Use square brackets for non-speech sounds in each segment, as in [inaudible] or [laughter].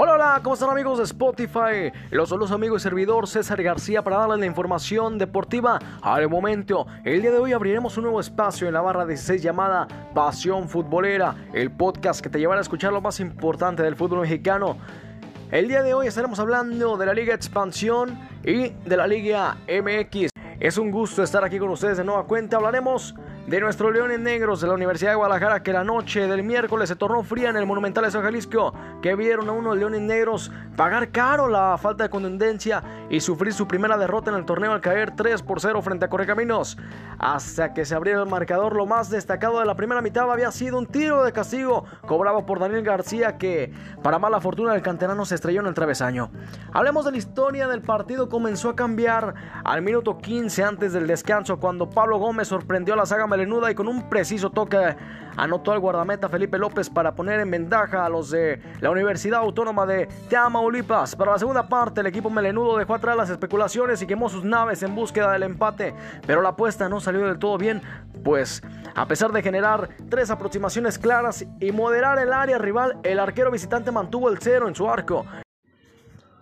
Hola, hola, ¿cómo están amigos de Spotify? Los saludos amigos y servidor César García para darles la información deportiva al momento. El día de hoy abriremos un nuevo espacio en la barra 16 llamada Pasión Futbolera, el podcast que te llevará a escuchar lo más importante del fútbol mexicano. El día de hoy estaremos hablando de la Liga Expansión y de la Liga MX. Es un gusto estar aquí con ustedes de nueva cuenta. Hablaremos de nuestros Leones Negros de la Universidad de Guadalajara que la noche del miércoles se tornó fría en el Monumental de San Jalisco, que vieron a unos Leones Negros pagar caro la falta de contundencia y sufrir su primera derrota en el torneo al caer 3 por 0 frente a Correcaminos. Hasta que se abriera el marcador, lo más destacado de la primera mitad había sido un tiro de castigo cobrado por Daniel García que, para mala fortuna del canterano, se estrelló en el travesaño. Hablemos de la historia del partido, comenzó a cambiar al minuto 15 antes del descanso cuando Pablo Gómez sorprendió a la saga y con un preciso toque anotó al guardameta Felipe López para poner en ventaja a los de la Universidad Autónoma de Tamaulipas. Para la segunda parte, el equipo melenudo dejó atrás las especulaciones y quemó sus naves en búsqueda del empate, pero la apuesta no salió del todo bien, pues a pesar de generar tres aproximaciones claras y moderar el área rival, el arquero visitante mantuvo el cero en su arco.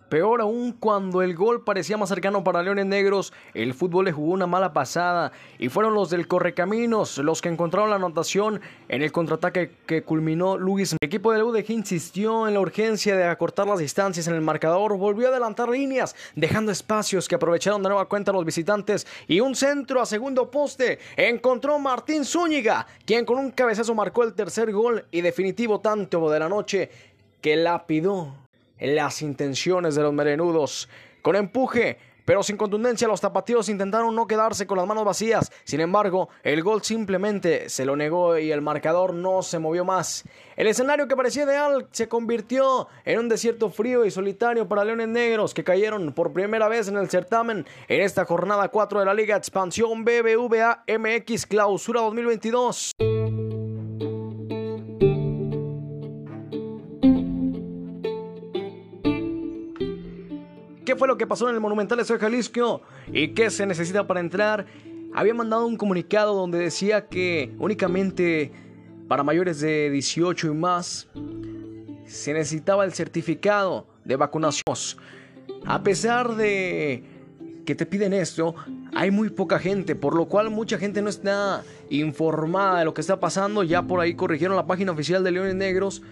Peor aún cuando el gol parecía más cercano para Leones Negros, el fútbol le jugó una mala pasada y fueron los del Correcaminos los que encontraron la anotación en el contraataque que culminó Luis. El equipo de UDG insistió en la urgencia de acortar las distancias en el marcador, volvió a adelantar líneas, dejando espacios que aprovecharon de nueva cuenta los visitantes y un centro a segundo poste encontró Martín Zúñiga, quien con un cabezazo marcó el tercer gol y definitivo tanto de la noche que lapidó las intenciones de los merenudos. Con empuje, pero sin contundencia, los tapatíos intentaron no quedarse con las manos vacías. Sin embargo, el gol simplemente se lo negó y el marcador no se movió más. El escenario que parecía ideal se convirtió en un desierto frío y solitario para Leones Negros que cayeron por primera vez en el certamen en esta jornada 4 de la Liga Expansión BBVA MX Clausura 2022. ¿Qué fue lo que pasó en el Monumental de Jalisco? ¿Y qué se necesita para entrar? Había mandado un comunicado donde decía que únicamente para mayores de 18 y más se necesitaba el certificado de vacunación. A pesar de que te piden esto, hay muy poca gente, por lo cual mucha gente no está informada de lo que está pasando. Ya por ahí corrigieron la página oficial de Leones Negros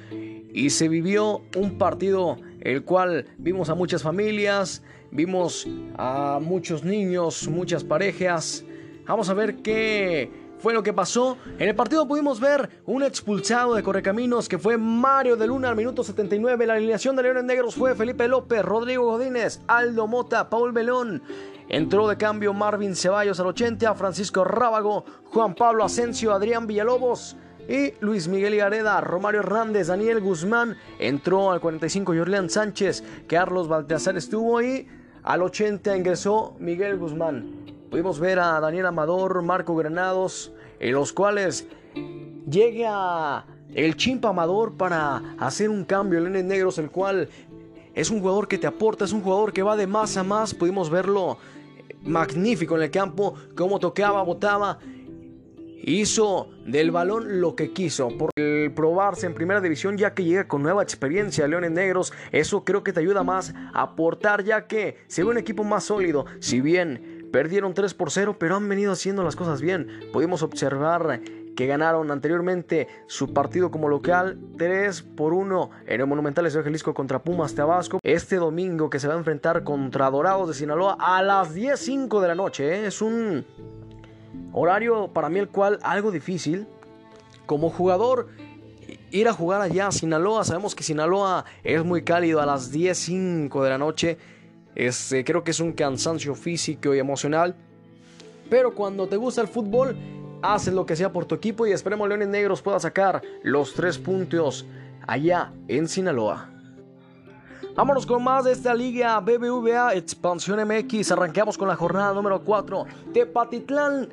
y se vivió un partido el cual vimos a muchas familias, vimos a muchos niños, muchas parejas. Vamos a ver qué fue lo que pasó. En el partido pudimos ver un expulsado de Correcaminos que fue Mario de Luna al minuto 79. La alineación de Leones Negros fue Felipe López, Rodrigo Godínez, Aldo Mota, Paul Belón. Entró de cambio Marvin Ceballos al 80, Francisco Rábago, Juan Pablo Asensio, Adrián Villalobos y Luis Miguel Gareda, Romario Hernández, Daniel Guzmán, entró al 45 Jorleán Sánchez, Carlos Baltazar estuvo ahí, al 80 ingresó Miguel Guzmán. Pudimos ver a Daniel Amador, Marco Granados, en los cuales llega el Chimpa Amador para hacer un cambio, el N Negros, el cual es un jugador que te aporta, es un jugador que va de más a más, pudimos verlo magnífico en el campo, cómo tocaba, botaba hizo del balón lo que quiso por el probarse en primera división ya que llega con nueva experiencia Leones Negros eso creo que te ayuda más a aportar ya que se ve un equipo más sólido si bien perdieron 3 por 0 pero han venido haciendo las cosas bien pudimos observar que ganaron anteriormente su partido como local 3 por 1 en el Monumental de Jalisco contra Pumas Tabasco. Este domingo que se va a enfrentar contra Dorados de Sinaloa a las 10.05 de la noche. ¿eh? Es un Horario para mí el cual algo difícil. Como jugador, ir a jugar allá a Sinaloa. Sabemos que Sinaloa es muy cálido a las 10.05 de la noche. Este, creo que es un cansancio físico y emocional. Pero cuando te gusta el fútbol, haces lo que sea por tu equipo y esperemos Leones Negros pueda sacar los tres puntos allá en Sinaloa. Vámonos con más de esta liga BBVA Expansión MX. Arranqueamos con la jornada número 4. Tepatitlán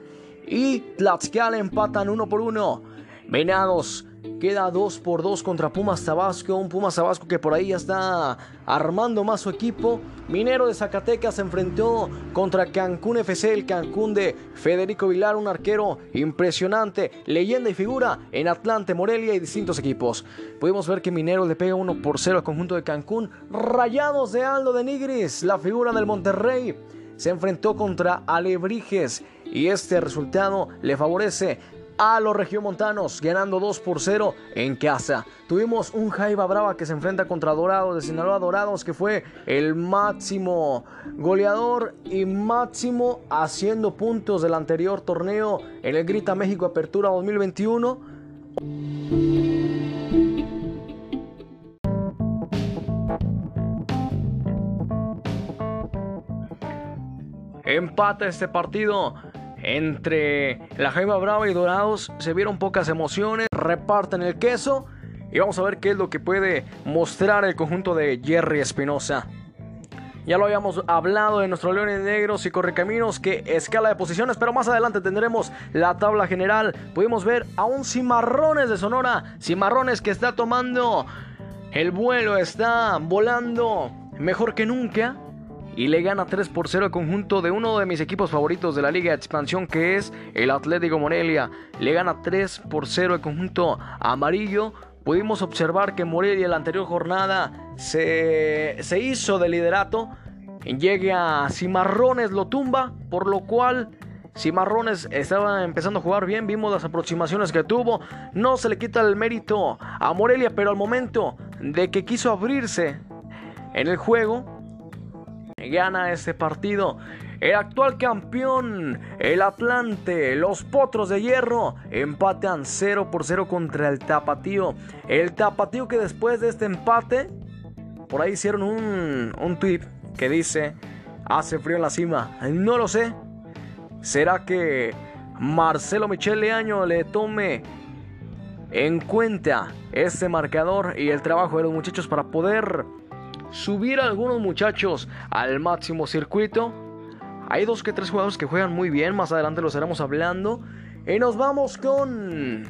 y Tlaxcala empatan uno por uno. Venados Queda 2 por 2 contra Pumas Tabasco. Un Pumas Tabasco que por ahí ya está armando más su equipo. Minero de Zacatecas se enfrentó contra Cancún FC, el Cancún de Federico Vilar, un arquero impresionante, leyenda y figura en Atlante, Morelia y distintos equipos. Pudimos ver que Minero le pega 1 por 0 al conjunto de Cancún. Rayados de Aldo de Nigris, la figura del Monterrey, se enfrentó contra Alebrijes y este resultado le favorece a los regiomontanos, ganando 2 por 0 en casa. Tuvimos un Jaiba Brava que se enfrenta contra Dorados de Sinaloa Dorados, que fue el máximo goleador y máximo haciendo puntos del anterior torneo en el Grita México Apertura 2021. Empata este partido entre la Jaima Brava y Dorados se vieron pocas emociones, reparten el queso y vamos a ver qué es lo que puede mostrar el conjunto de Jerry Espinosa. Ya lo habíamos hablado de nuestro Leones Negros y Correcaminos que escala de posiciones, pero más adelante tendremos la tabla general. Pudimos ver a un Cimarrones de Sonora, Cimarrones que está tomando el vuelo, está volando mejor que nunca y le gana 3 por 0 al conjunto de uno de mis equipos favoritos de la Liga de Expansión que es el Atlético Morelia. Le gana 3 por 0 al conjunto amarillo. Pudimos observar que Morelia la anterior jornada se, se hizo de liderato. Llega a Cimarrones, lo tumba, por lo cual Cimarrones estaba empezando a jugar bien, vimos las aproximaciones que tuvo, no se le quita el mérito a Morelia, pero al momento de que quiso abrirse en el juego, gana este partido. El actual campeón, el Atlante, los Potros de Hierro, empatan 0 por 0 contra el Tapatío. El Tapatío que después de este empate, por ahí hicieron un, un tweet que dice, hace frío en la cima. No lo sé. ¿Será que Marcelo Michel Leaño le tome en cuenta este marcador y el trabajo de los muchachos para poder subir a algunos muchachos al máximo circuito. Hay dos que tres jugadores que juegan muy bien, más adelante los estaremos hablando. Y nos vamos con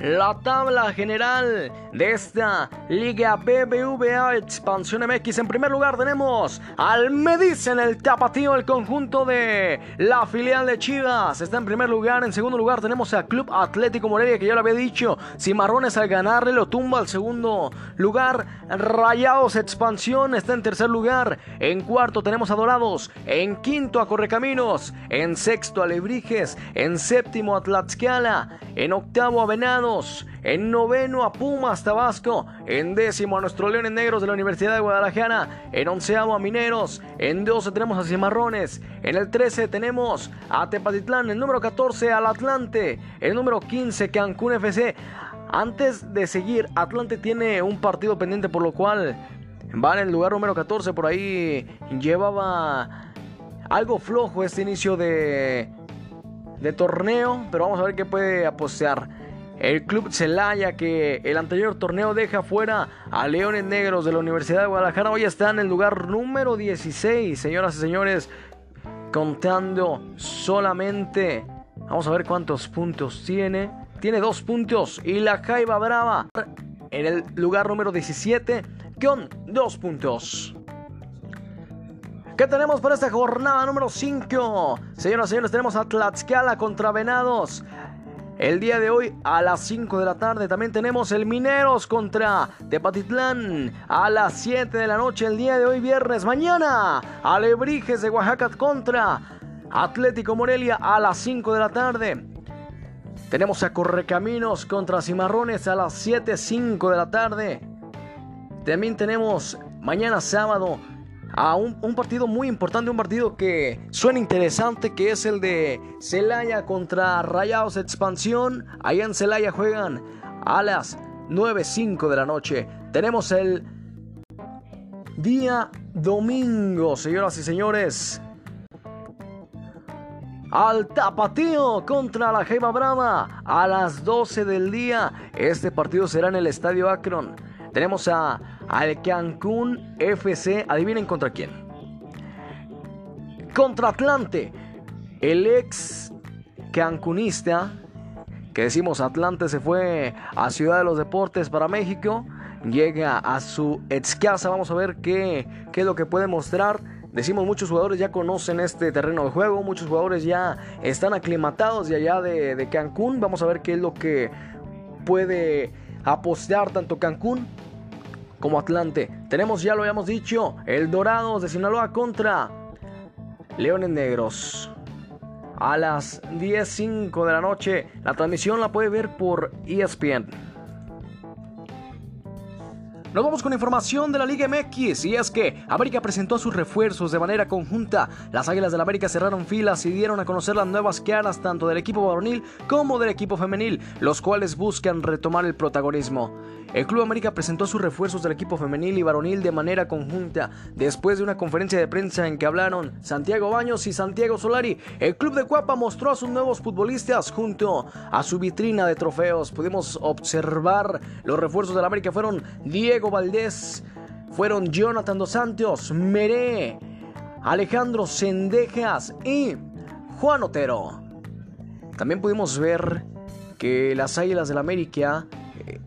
la tabla general de esta Liga BBVA Expansión MX. En primer lugar tenemos al Mediz en el tapatío, el conjunto de la filial de Chivas. Está en primer lugar. En segundo lugar tenemos al Club Atlético Morelia, que ya lo había dicho. Cimarrones al ganarle lo tumba al segundo lugar. Rayados Expansión está en tercer lugar. En cuarto tenemos a Dorados. En quinto a Correcaminos. En sexto a Lebrijes. En séptimo a Tlaxcala. En octavo a Venado en noveno a Pumas Tabasco. En décimo a nuestros Leones Negros de la Universidad de Guadalajara. En onceavo a Mineros. En doce tenemos a Cimarrones. En el trece tenemos a Tepatitlán. El número 14 al Atlante. El número 15 Cancún FC. Antes de seguir, Atlante tiene un partido pendiente por lo cual va en el lugar número 14. Por ahí llevaba algo flojo este inicio de, de torneo. Pero vamos a ver qué puede apostear. El club Celaya que el anterior torneo deja fuera a Leones Negros de la Universidad de Guadalajara hoy está en el lugar número 16, señoras y señores, contando solamente, vamos a ver cuántos puntos tiene, tiene dos puntos y la Jaiba Brava en el lugar número 17 con dos puntos. ¿Qué tenemos para esta jornada número 5? Señoras y señores, tenemos a Tlaxcala contra Venados. El día de hoy a las 5 de la tarde también tenemos el Mineros contra Tepatitlán a las 7 de la noche el día de hoy viernes. Mañana Alebrijes de Oaxaca contra Atlético Morelia a las 5 de la tarde. Tenemos a Correcaminos contra Cimarrones a las 7.05 de la tarde. También tenemos mañana sábado a un, partido muy importante, un partido que suena interesante, que es el de Celaya contra Rayados Expansión. Allá en Celaya juegan a las 9.05 de la noche. Tenemos el día domingo, señoras y señores. Al tapatío contra la Gema Brava a las 12 del día. Este partido será en el Estadio Akron. Tenemos a al Cancún FC. Adivinen contra quién. Contra Atlante. El ex cancunista que decimos Atlante se fue a Ciudad de los Deportes para México, llega a su ex casa, vamos a ver qué, qué es lo que puede mostrar. Decimos muchos jugadores ya conocen este terreno de juego, muchos jugadores ya están aclimatados de allá de, de Cancún, vamos a ver qué es lo que puede apostar tanto Cancún como Atlante. Tenemos, ya lo habíamos dicho, el Dorados de Sinaloa contra Leones Negros. A las 10.05 de la noche, la transmisión la puede ver por ESPN. Nos vamos con información de la Liga MX y es que América presentó sus refuerzos de manera conjunta. Las Águilas del América cerraron filas y dieron a conocer las nuevas caras tanto del equipo varonil como del equipo femenil, los cuales buscan retomar el protagonismo. El Club América presentó sus refuerzos del equipo femenil y varonil de manera conjunta después de una conferencia de prensa en que hablaron Santiago Baños y Santiago Solari. El Club de Cuapa mostró a sus nuevos futbolistas junto a su vitrina de trofeos. Pudimos observar los refuerzos del América fueron Diego Valdés, fueron Jonathan Dos Santos, Meré, Alejandro Sendejas y Juan Otero. También pudimos ver que las Águilas del América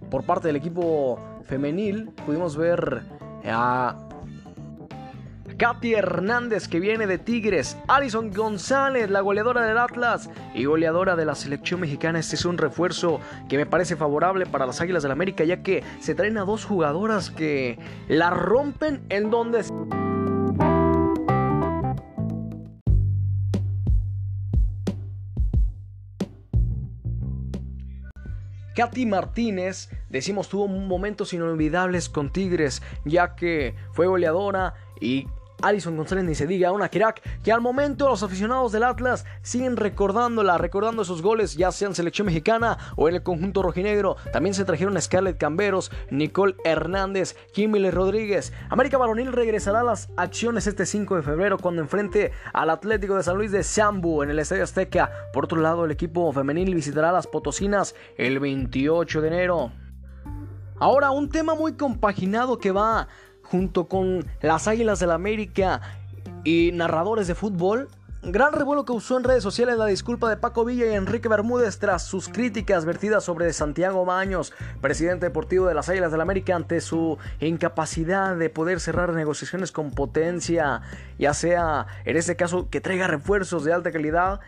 por parte del equipo femenil pudimos ver a Katy Hernández que viene de Tigres, Alison González, la goleadora del Atlas y goleadora de la selección mexicana. Este es un refuerzo que me parece favorable para las Águilas del América ya que se traen a dos jugadoras que la rompen en donde... Katy Martínez, decimos, tuvo momentos inolvidables con Tigres, ya que fue goleadora y Alison González ni se diga, una crack que al momento los aficionados del Atlas siguen recordándola, recordando esos goles, ya sea en selección mexicana o en el conjunto rojinegro. También se trajeron a Scarlett Camberos, Nicole Hernández, Kimberly Rodríguez. América Varonil regresará a las acciones este 5 de febrero cuando enfrente al Atlético de San Luis de Sambu en el Estadio Azteca. Por otro lado, el equipo femenil visitará las Potosinas el 28 de enero. Ahora, un tema muy compaginado que va junto con las Águilas del la América y narradores de fútbol. Gran revuelo causó en redes sociales la disculpa de Paco Villa y Enrique Bermúdez tras sus críticas vertidas sobre Santiago Baños, presidente deportivo de las Águilas del la América, ante su incapacidad de poder cerrar negociaciones con potencia, ya sea en este caso que traiga refuerzos de alta calidad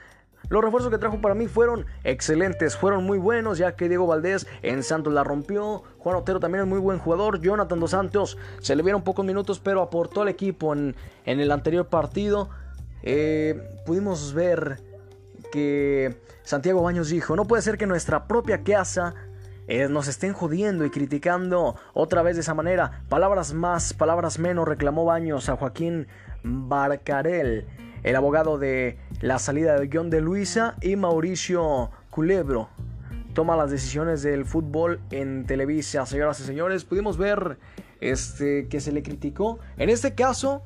los refuerzos que trajo para mí fueron excelentes, fueron muy buenos, ya que Diego Valdés en Santos la rompió. Juan Otero también es muy buen jugador. Jonathan Dos Santos se le vieron pocos minutos, pero aportó al equipo en, el anterior partido. Eh, pudimos ver que Santiago Baños dijo: No puede ser que nuestra propia casa eh, nos estén jodiendo y criticando otra vez de esa manera. Palabras más, palabras menos, reclamó Baños a Joaquín Barcarel el abogado de la salida de John de Luisa y Mauricio Culebro. Toma las decisiones del fútbol en Televisa. Señoras y señores, pudimos ver este, que se le criticó. En este caso,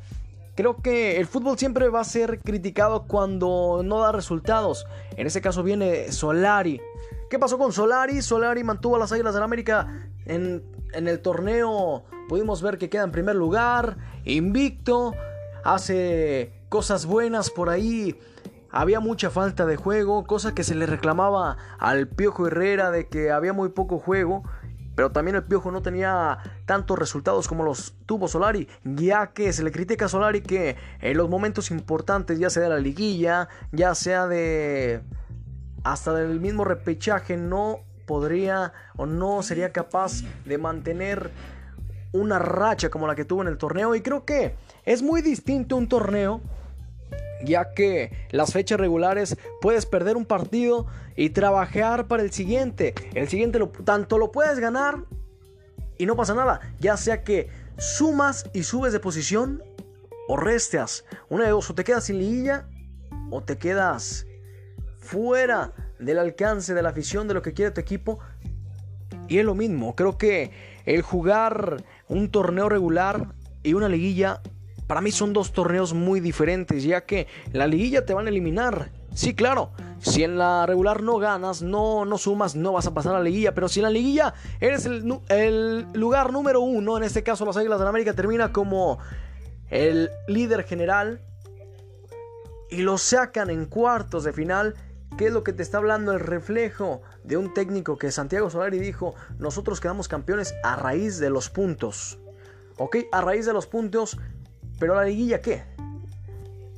creo que el fútbol siempre va a ser criticado cuando no da resultados. En este caso viene Solari. ¿Qué pasó con Solari? Solari mantuvo a las Águilas del América en, en el torneo. Pudimos ver que queda en primer lugar, invicto. Hace cosas buenas por ahí. Había mucha falta de juego, cosa que se le reclamaba al Piojo Herrera de que había muy poco juego. Pero también el Piojo no tenía tantos resultados como los tuvo Solari, ya que se le critica a Solari que en los momentos importantes, ya sea de la liguilla, ya sea de hasta del mismo repechaje, no podría o no sería capaz de mantener una racha como la que tuvo en el torneo. Y creo que es muy distinto un torneo ya que las fechas regulares puedes perder un partido y trabajar para el siguiente. El siguiente lo, tanto lo puedes ganar y no pasa nada, ya sea que sumas y subes de posición o restas. Una de dos, o te quedas sin liguilla o te quedas fuera del alcance de la afición de lo que quiere tu equipo. Y es lo mismo, creo que el jugar un torneo regular y una liguilla para mí son dos torneos muy diferentes, ya que la liguilla te van a eliminar. Sí, claro. Si en la regular no ganas, no, no sumas, no vas a pasar a la liguilla. Pero si en la liguilla eres el, lugar número uno, en este caso las Águilas de América termina como el líder general y lo sacan en cuartos de final, ¿Qué es lo que te está hablando? El reflejo de un técnico que Santiago Solari dijo, nosotros quedamos campeones a raíz de los puntos. ¿Ok? A raíz de los puntos, pero la liguilla qué?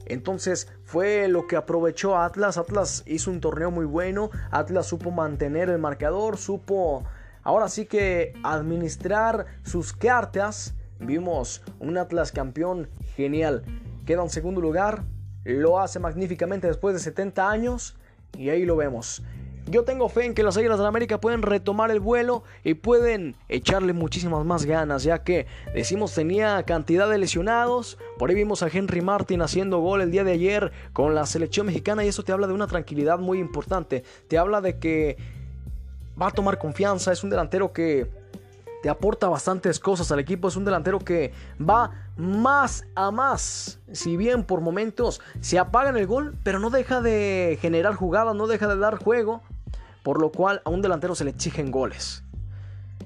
Entonces fue lo que aprovechó Atlas. Atlas hizo un torneo muy bueno. Atlas supo mantener el marcador, supo ahora sí que administrar sus cartas. Vimos un Atlas campeón genial. Queda en segundo lugar. Lo hace magníficamente después de 70 años. Y ahí lo vemos. Yo tengo fe en que las Águilas de la América pueden retomar el vuelo y pueden echarle muchísimas más ganas, ya que decimos tenía cantidad de lesionados. Por ahí vimos a Henry Martin haciendo gol el día de ayer con la selección mexicana y eso te habla de una tranquilidad muy importante. Te habla de que va a tomar confianza, es un delantero que te aporta bastantes cosas al equipo. Es un delantero que va más a más. Si bien por momentos se apaga en el gol, pero no deja de generar jugadas, no deja de dar juego por lo cual a un delantero se le exigen goles.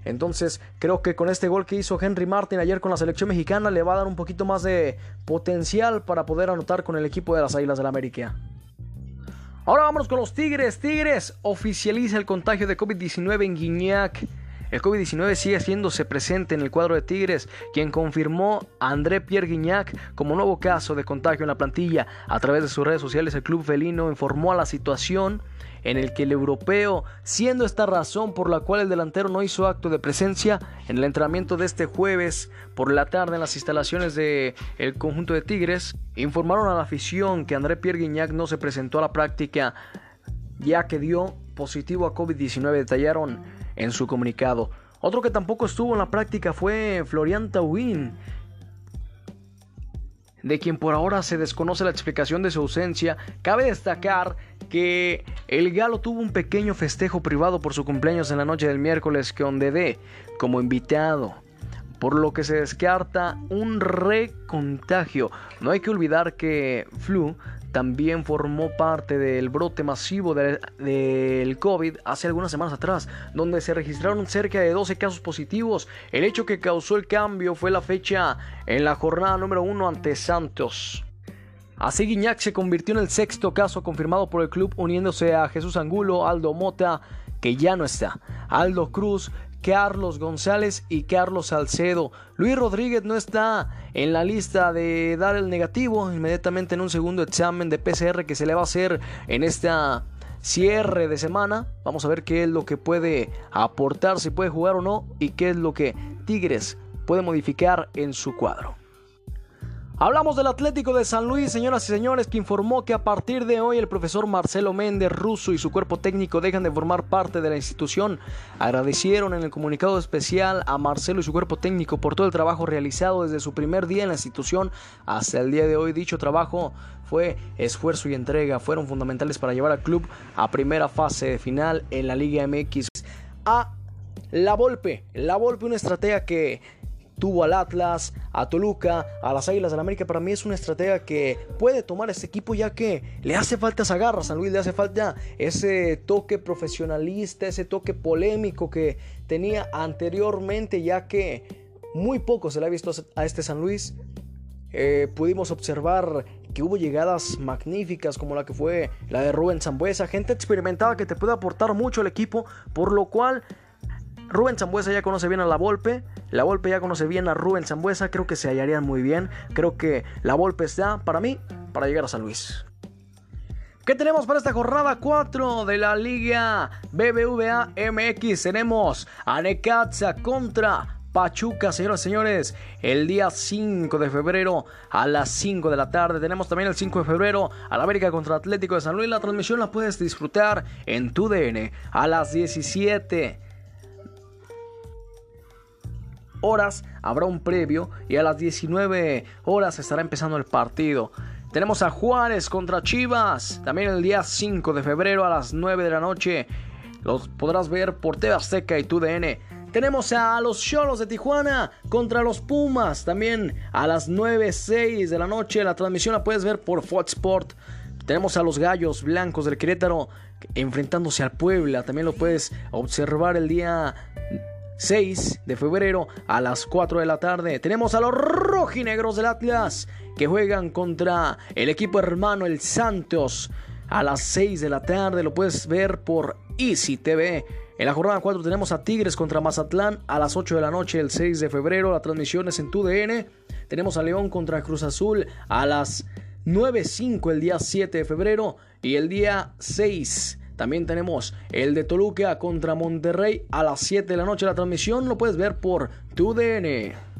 Entonces creo que con este gol que hizo Henry Martin ayer con la selección mexicana le va a dar un poquito más de potencial para poder anotar con el equipo de las Águilas del la América. Ahora vámonos con los Tigres. Tigres oficializa el contagio de COVID-19 en Guiñac. El COVID-19 sigue haciéndose presente en el cuadro de Tigres, quien confirmó a André Pierre Guignac como nuevo caso de contagio en la plantilla. A través de sus redes sociales, el club felino informó a la situación en el que el europeo, siendo esta razón por la cual el delantero no hizo acto de presencia en el entrenamiento de este jueves por la tarde en las instalaciones del el conjunto de Tigres, informaron a la afición que André Pierre Guignac no se presentó a la práctica ya que dio positivo a COVID-19, detallaron en su comunicado. Otro que tampoco estuvo en la práctica fue Florian Tauin, de quien por ahora se desconoce la explicación de su ausencia. Cabe destacar que el Galo tuvo un pequeño festejo privado por su cumpleaños en la noche del miércoles con Dede como invitado, por lo que se descarta un recontagio. No hay que olvidar que Flu también formó parte del brote masivo del COVID hace algunas semanas atrás, donde se registraron cerca de 12 casos positivos. El hecho que causó el cambio fue la fecha en la jornada número 1 ante Santos. Así Guiñac se convirtió en el sexto caso confirmado por el club uniéndose a Jesús Angulo, Aldo Mota, que ya no está, Aldo Cruz, Carlos González y Carlos Salcedo. Luis Rodríguez no está en la lista de dar el negativo inmediatamente en un segundo examen de PCR que se le va a hacer en esta cierre de semana. Vamos a ver qué es lo que puede aportar, si puede jugar o no y qué es lo que Tigres puede modificar en su cuadro. Hablamos del Atlético de San Luis, señoras y señores, que informó que a partir de hoy el profesor Marcelo Méndez Russo y su cuerpo técnico dejan de formar parte de la institución. Agradecieron en el comunicado especial a Marcelo y su cuerpo técnico por todo el trabajo realizado desde su primer día en la institución hasta el día de hoy. Dicho trabajo fue esfuerzo y entrega, fueron fundamentales para llevar al club a primera fase de final en la Liga MX. A La Volpe, La Volpe, una estrategia que tuvo al Atlas, a Toluca, a las Águilas del la América. Para mí es una estratega que puede tomar este equipo ya que le hace falta esa garra. San Luis le hace falta ese toque profesionalista, ese toque polémico que tenía anteriormente, ya que muy poco se le ha visto a este San Luis. Eh, pudimos observar que hubo llegadas magníficas como la que fue la de Rubén Zambuesa, gente experimentada que te puede aportar mucho al equipo, por lo cual Rubén Zambuesa ya conoce bien a la Volpe, la Volpe ya conoce bien a Rubén Zambuesa, creo que se hallarían muy bien, creo que la Volpe está para mí para llegar a San Luis. ¿Qué tenemos para esta jornada 4 de la Liga BBVA MX? Tenemos a Necaxa contra Pachuca, señoras y señores, el día 5 de febrero a las 5 de la tarde. Tenemos también el 5 de febrero a la América contra Atlético de San Luis. La transmisión la puedes disfrutar en tu DN a las 17 horas habrá un previo y a las 19 horas estará empezando el partido. Tenemos a Juárez contra Chivas, también el día 5 de febrero a las 9 de la noche. Los podrás ver por TV Azteca y TUDN. Tenemos a los Cholos de Tijuana contra los Pumas, también a las 9.06 de la noche. La transmisión la puedes ver por Fox Sport. Tenemos a los Gallos Blancos del Querétaro enfrentándose al Puebla. También lo puedes observar el día 6 de febrero a las 4 de la tarde. Tenemos a los rojinegros del Atlas que juegan contra el equipo hermano el Santos. a las 6 de la tarde. Lo puedes ver por Easy TV. En la jornada 4 tenemos a Tigres contra Mazatlán a las 8 de la noche el 6 de febrero. La transmisión es en TUDN. Tenemos a León contra Cruz Azul a las 9.05 el día 7 de febrero. Y el día 6 también tenemos el de Toluca contra Monterrey a las 7 de la noche. La transmisión lo puedes ver por TUDN.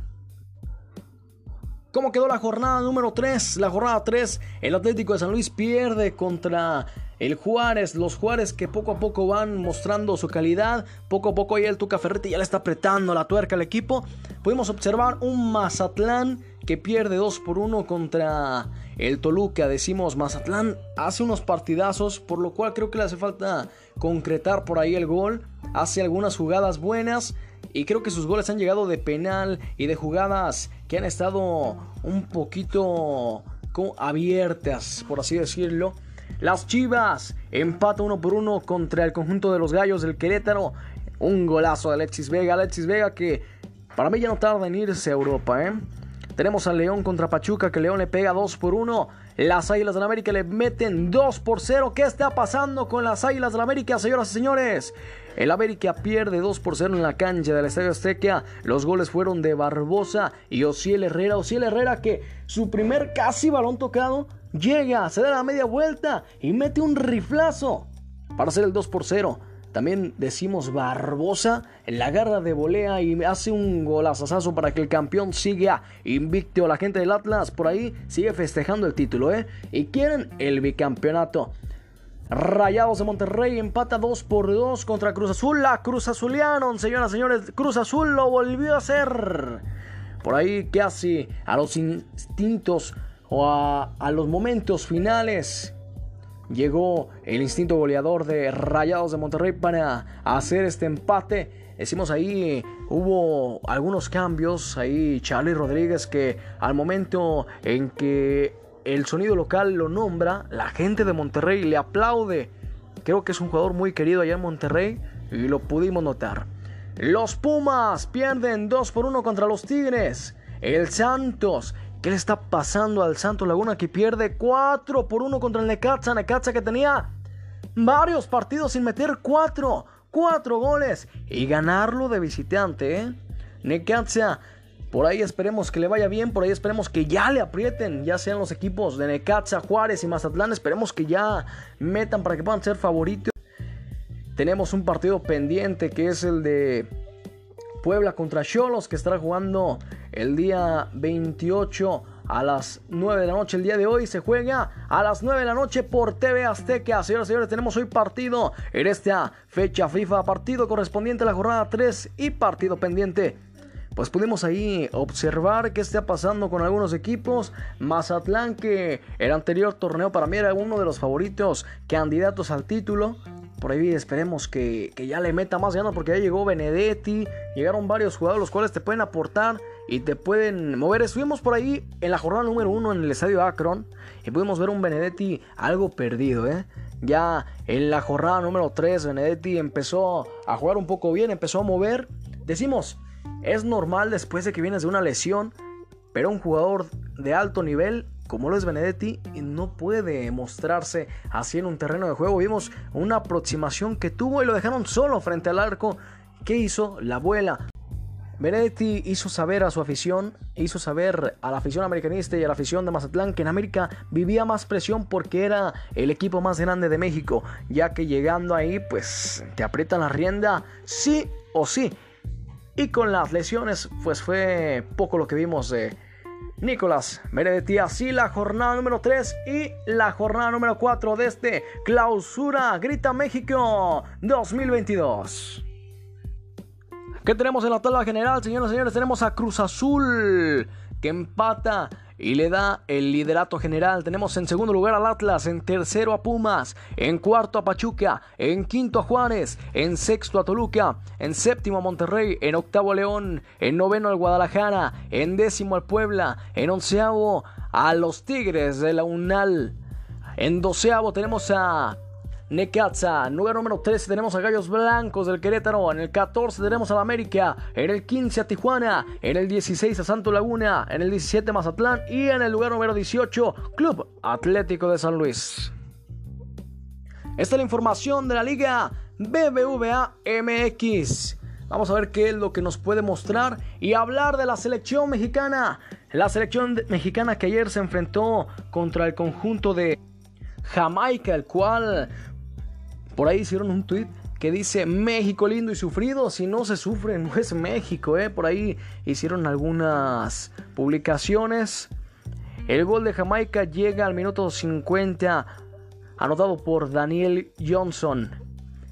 ¿Cómo quedó la jornada número 3? La jornada 3, el Atlético de San Luis pierde contra el Juárez, los Juárez que poco a poco van mostrando su calidad, poco a poco ahí el Tuca Ferretti ya le está apretando la tuerca al equipo. Pudimos observar un Mazatlán que pierde 2 por 1 contra el Toluca. Decimos, Mazatlán hace unos partidazos, por lo cual creo que le hace falta concretar por ahí el gol. Hace algunas jugadas buenas, y creo que sus goles han llegado de penal y de jugadas que han estado un poquito abiertas, por así decirlo. Las Chivas empata uno por uno contra el conjunto de los Gallos del Querétaro. Un golazo de Alexis Vega. Alexis Vega que para mí ya no tarda en irse a Europa. ¿eh? Tenemos a León contra Pachuca que León le pega 2 por 1. Las Águilas del América le meten 2 por 0. ¿Qué está pasando con las Águilas del América, señoras y señores? El América pierde 2 por 0 en la cancha del Estadio Azteca. Los goles fueron de Barbosa y Ociel Herrera. Ociel Herrera que su primer casi balón tocado llega, se da la media vuelta y mete un riflazo para hacer el 2 por 0. También decimos Barbosa en la garra de volea y hace un golazazo para que el campeón siga invicto. La gente del Atlas por ahí sigue festejando el título, ¿eh? Y quieren el bicampeonato. Rayados de Monterrey empata 2 por 2 contra Cruz Azul. La Cruz Azulianon, señoras y señores, Cruz Azul lo volvió a hacer. Por ahí casi a los instintos o a los momentos finales llegó el instinto goleador de Rayados de Monterrey para hacer este empate. Decimos ahí hubo algunos cambios. Ahí Charlie Rodríguez que al momento en que el sonido local lo nombra, la gente de Monterrey le aplaude. Creo que es un jugador muy querido allá en Monterrey y lo pudimos notar. Los Pumas pierden 2 por 1 contra los Tigres. El Santos. ¿Qué le está pasando al Santos Laguna que pierde 4 por 1 contra el Necaxa? Necaxa que tenía varios partidos sin meter 4. 4 goles y ganarlo de visitante. ¿eh? Necaxa por ahí esperemos que le vaya bien, por ahí esperemos que ya le aprieten, ya sean los equipos de Necaxa, Juárez y Mazatlán, esperemos que ya metan para que puedan ser favoritos. Tenemos un partido pendiente que es el de Puebla contra Cholos que estará jugando el día 28 a las 9 de la noche. El día de hoy se juega a las 9 de la noche por TV Azteca. Señoras y señores, tenemos hoy partido en esta fecha FIFA, partido correspondiente a la jornada 3 y partido pendiente pues pudimos ahí observar qué está pasando con algunos equipos. Mazatlán, que el anterior torneo para mí era uno de los favoritos candidatos al título. Por ahí esperemos que, ya le meta más ganas porque ya llegó Benedetti. Llegaron varios jugadores los cuales te pueden aportar y te pueden mover. Estuvimos por ahí en la jornada número uno en el estadio Akron y pudimos ver un Benedetti algo perdido, ¿eh? Ya en la jornada número 3 Benedetti empezó a jugar un poco bien, empezó a mover. Decimos, es normal después de que vienes de una lesión, pero un jugador de alto nivel como lo es Benedetti no puede mostrarse así en un terreno de juego. Vimos una aproximación que tuvo y lo dejaron solo frente al arco. ¿Qué hizo? La abuela. Benedetti hizo saber a su afición, hizo saber a la afición americanista y a la afición de Mazatlán que en América vivía más presión porque era el equipo más grande de México, ya que llegando ahí pues te aprietan la rienda sí o sí. Y con las lesiones, pues fue poco lo que vimos de Nicolás Meredetti. Así la jornada número 3 y la jornada número 4 de este Clausura Grita México 2022. ¿Qué tenemos en la tabla general, señoras y señores? Tenemos a Cruz Azul que empata y le da el liderato general. Tenemos en segundo lugar al Atlas, en tercero a Pumas, en cuarto a Pachuca, en quinto a Juárez, en sexto a Toluca, en séptimo a Monterrey, en octavo a León, en noveno al Guadalajara, en décimo al Puebla, en onceavo a los Tigres de la UNAL. En doceavo tenemos a Necaxa. Lugar número 13 tenemos a Gallos Blancos del Querétaro. En el 14 tenemos a la América. En el 15 a Tijuana. En el 16 a Santo Laguna. En el 17 Mazatlán. Y en el lugar número 18 Club Atlético de San Luis. Esta es la información de la Liga BBVA MX. Vamos a ver qué es lo que nos puede mostrar y hablar de la selección mexicana. La selección mexicana que ayer se enfrentó contra el conjunto de Jamaica, el cual por ahí hicieron un tweet que dice México lindo y sufrido. Si no se sufre, [laughs] no es México, ¿eh? Por ahí hicieron algunas publicaciones. El gol de Jamaica llega al minuto 50, anotado por Daniel Johnson.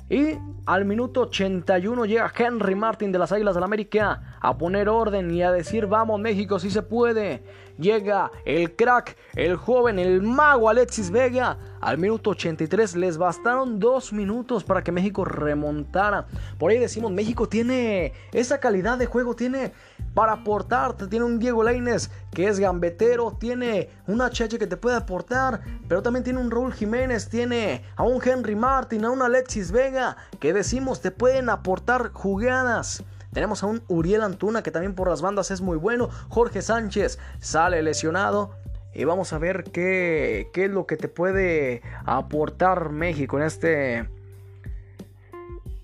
Y al minuto 81 llega Henry Martin de las Águilas del la América a poner orden y a decir vamos México si se puede. Llega el crack, el joven, el mago Alexis Vega. Al minuto 83 les bastaron dos minutos para que México remontara. Por ahí decimos, México tiene esa calidad de juego, tiene para aportar. Tiene un Diego Laines que es gambetero, tiene un HH que te puede aportar, pero también tiene un Raúl Jiménez, tiene a un Henry Martin, a un Alexis Vega que decimos te pueden aportar jugadas. Tenemos a un Uriel Antuna que también por las bandas es muy bueno. Jorge Sánchez sale lesionado. Y vamos a ver qué, qué es lo que te puede aportar México en este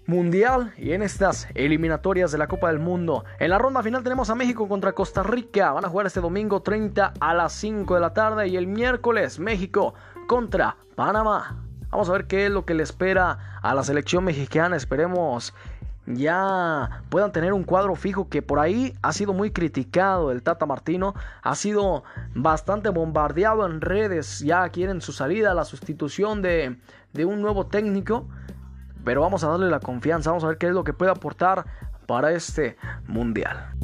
Mundial y en estas eliminatorias de la Copa del Mundo. En la ronda final tenemos a México contra Costa Rica. Van a jugar este domingo 30 a las 5 de la tarde y el miércoles México contra Panamá. Vamos a ver qué es lo que le espera a la selección mexicana. Esperemos ya puedan tener un cuadro fijo que por ahí ha sido muy criticado el Tata Martino, ha sido bastante bombardeado en redes, ya quieren su salida, la sustitución de, de un nuevo técnico, pero vamos a darle la confianza, vamos a ver qué es lo que puede aportar para este mundial.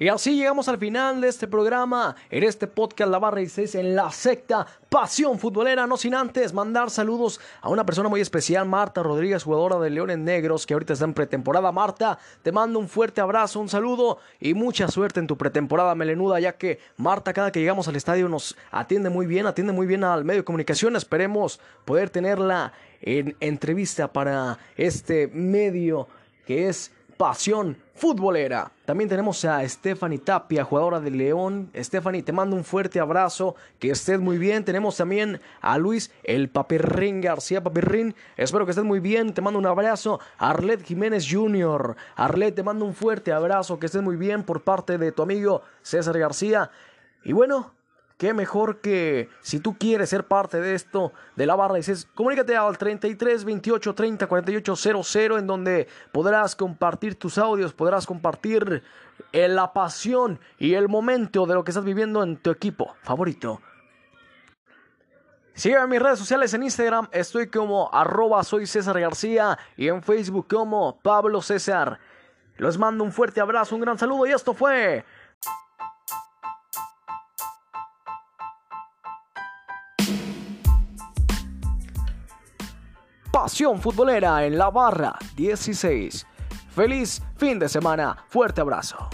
Y así llegamos al final de este programa, en este podcast La Barra 6 en la secta Pasión Futbolera. No sin antes mandar saludos a una persona muy especial, Marta Rodríguez, jugadora de Leones Negros, que ahorita está en pretemporada. Marta, te mando un fuerte abrazo, un saludo y mucha suerte en tu pretemporada melenuda, ya que Marta, cada que llegamos al estadio, nos atiende muy bien, atiende muy bien al medio de comunicación. Esperemos poder tenerla en entrevista para este medio que es Pasión Futbolera. También tenemos a Stephanie Tapia, jugadora de León. Stephanie, te mando un fuerte abrazo, que estés muy bien. Tenemos también a Luis, el Papirrín García Papirrín. Espero que estés muy bien, te mando un abrazo. Arlet Jiménez Jr. Arlet, te mando un fuerte abrazo, que estés muy bien por parte de tu amigo César García. Y bueno, qué mejor que si tú quieres ser parte de esto, de la barra, dices, comunícate al 33 28 30 48 00, en donde podrás compartir tus audios, podrás compartir eh, la pasión y el momento de lo que estás viviendo en tu equipo favorito. Sígueme en mis redes sociales en Instagram, estoy como arroba soy César García y en Facebook como Pablo César. Les mando un fuerte abrazo, un gran saludo y esto fue Pasión Futbolera en la barra 16. Feliz fin de semana. Fuerte abrazo.